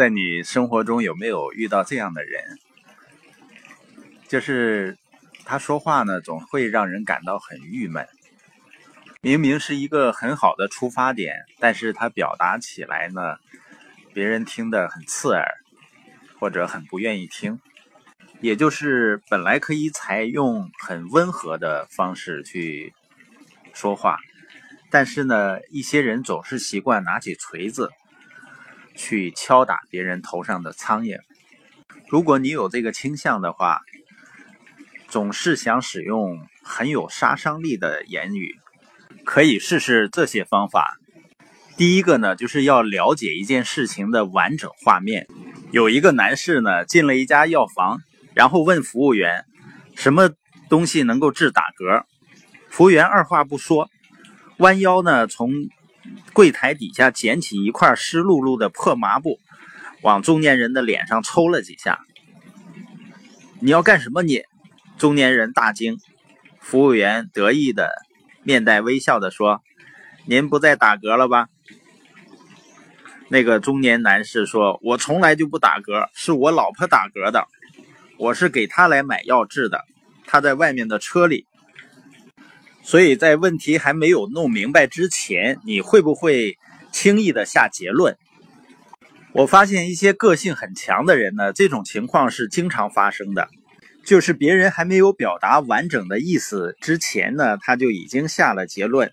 在你生活中有没有遇到这样的人？就是他说话呢，总会让人感到很郁闷。明明是一个很好的出发点，但是他表达起来呢，别人听得很刺耳，或者很不愿意听。也就是本来可以采用很温和的方式去说话，但是呢，一些人总是习惯拿起锤子。去敲打别人头上的苍蝇。如果你有这个倾向的话，总是想使用很有杀伤力的言语，可以试试这些方法。第一个呢，就是要了解一件事情的完整画面。有一个男士呢，进了一家药房，然后问服务员什么东西能够治打嗝。服务员二话不说，弯腰呢从。柜台底下捡起一块湿漉漉的破抹布，往中年人的脸上抽了几下。你要干什么？你中年人大惊。服务员得意的面带微笑的说：“您不再打嗝了吧？”那个中年男士说：“我从来就不打嗝，是我老婆打嗝的。我是给她来买药治的，她在外面的车里。”所以在问题还没有弄明白之前，你会不会轻易的下结论？我发现一些个性很强的人呢，这种情况是经常发生的，就是别人还没有表达完整的意思之前呢，他就已经下了结论。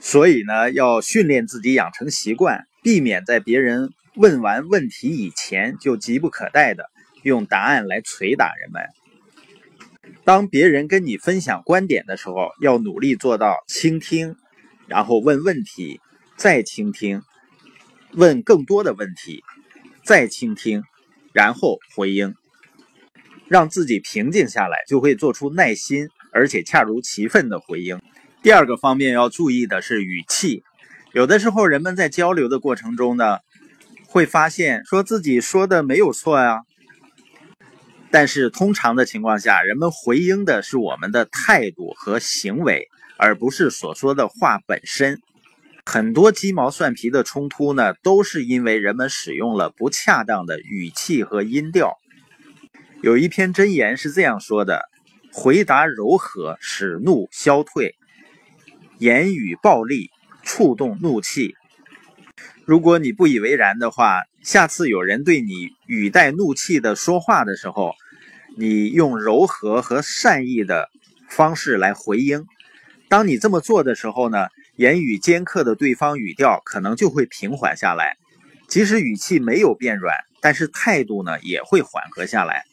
所以呢，要训练自己养成习惯，避免在别人问完问题以前就急不可待的用答案来捶打人们。当别人跟你分享观点的时候，要努力做到倾听，然后问问题，再倾听，问更多的问题，再倾听，然后回应，让自己平静下来，就会做出耐心而且恰如其分的回应。第二个方面要注意的是语气，有的时候人们在交流的过程中呢，会发现说自己说的没有错呀。但是通常的情况下，人们回应的是我们的态度和行为，而不是所说的话本身。很多鸡毛蒜皮的冲突呢，都是因为人们使用了不恰当的语气和音调。有一篇箴言是这样说的：“回答柔和，使怒消退；言语暴力，触动怒气。”如果你不以为然的话，下次有人对你语带怒气的说话的时候，你用柔和和善意的方式来回应。当你这么做的时候呢，言语尖刻的对方语调可能就会平缓下来。即使语气没有变软，但是态度呢也会缓和下来。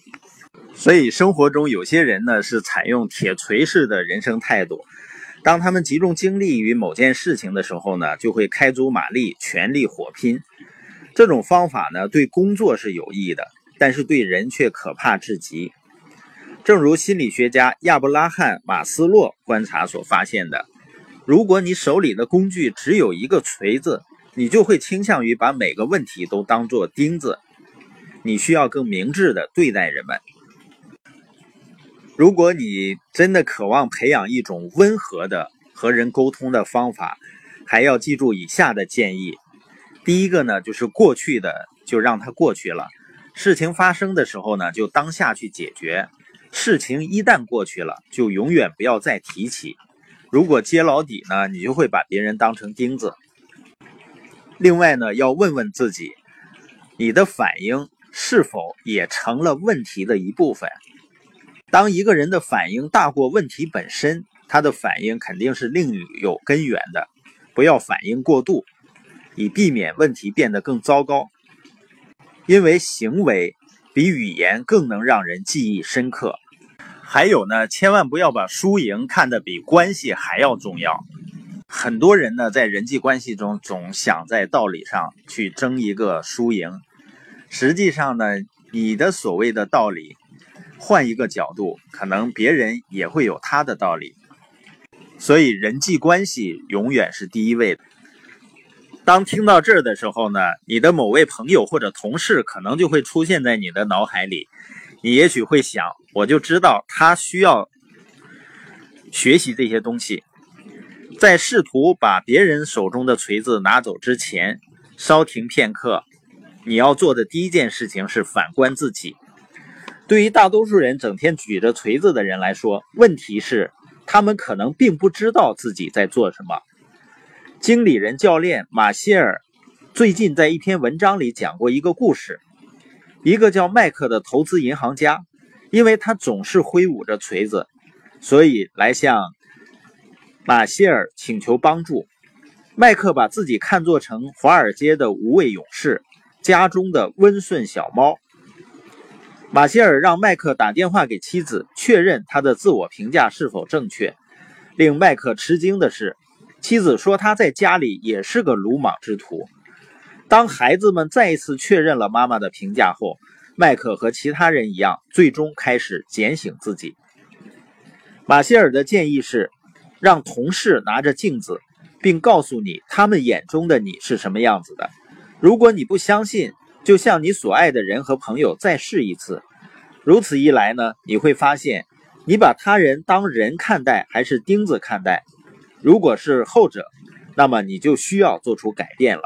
所以生活中有些人呢是采用铁锤式的人生态度。当他们集中精力于某件事情的时候呢，就会开足马力，全力火拼。这种方法呢对工作是有益的。但是对人却可怕至极，正如心理学家亚伯拉罕·马斯洛观察所发现的：如果你手里的工具只有一个锤子，你就会倾向于把每个问题都当作钉子。你需要更明智的对待人们。如果你真的渴望培养一种温和的和人沟通的方法，还要记住以下的建议：第一个呢，就是过去的就让它过去了。事情发生的时候呢，就当下去解决。事情一旦过去了，就永远不要再提起。如果揭老底呢，你就会把别人当成钉子。另外呢，要问问自己，你的反应是否也成了问题的一部分？当一个人的反应大过问题本身，他的反应肯定是另有根源的。不要反应过度，以避免问题变得更糟糕。因为行为比语言更能让人记忆深刻。还有呢，千万不要把输赢看得比关系还要重要。很多人呢，在人际关系中总想在道理上去争一个输赢。实际上呢，你的所谓的道理，换一个角度，可能别人也会有他的道理。所以，人际关系永远是第一位的。当听到这儿的时候呢，你的某位朋友或者同事可能就会出现在你的脑海里，你也许会想，我就知道他需要学习这些东西。在试图把别人手中的锤子拿走之前，稍停片刻，你要做的第一件事情是反观自己。对于大多数人整天举着锤子的人来说，问题是他们可能并不知道自己在做什么。经理人教练马歇尔最近在一篇文章里讲过一个故事：一个叫麦克的投资银行家，因为他总是挥舞着锤子，所以来向马歇尔请求帮助。麦克把自己看作成华尔街的无畏勇士，家中的温顺小猫。马歇尔让麦克打电话给妻子，确认他的自我评价是否正确。令麦克吃惊的是，妻子说他在家里也是个鲁莽之徒。当孩子们再一次确认了妈妈的评价后，麦克和其他人一样，最终开始检醒自己。马歇尔的建议是，让同事拿着镜子，并告诉你他们眼中的你是什么样子的。如果你不相信，就像你所爱的人和朋友再试一次，如此一来呢，你会发现，你把他人当人看待还是钉子看待？如果是后者，那么你就需要做出改变了。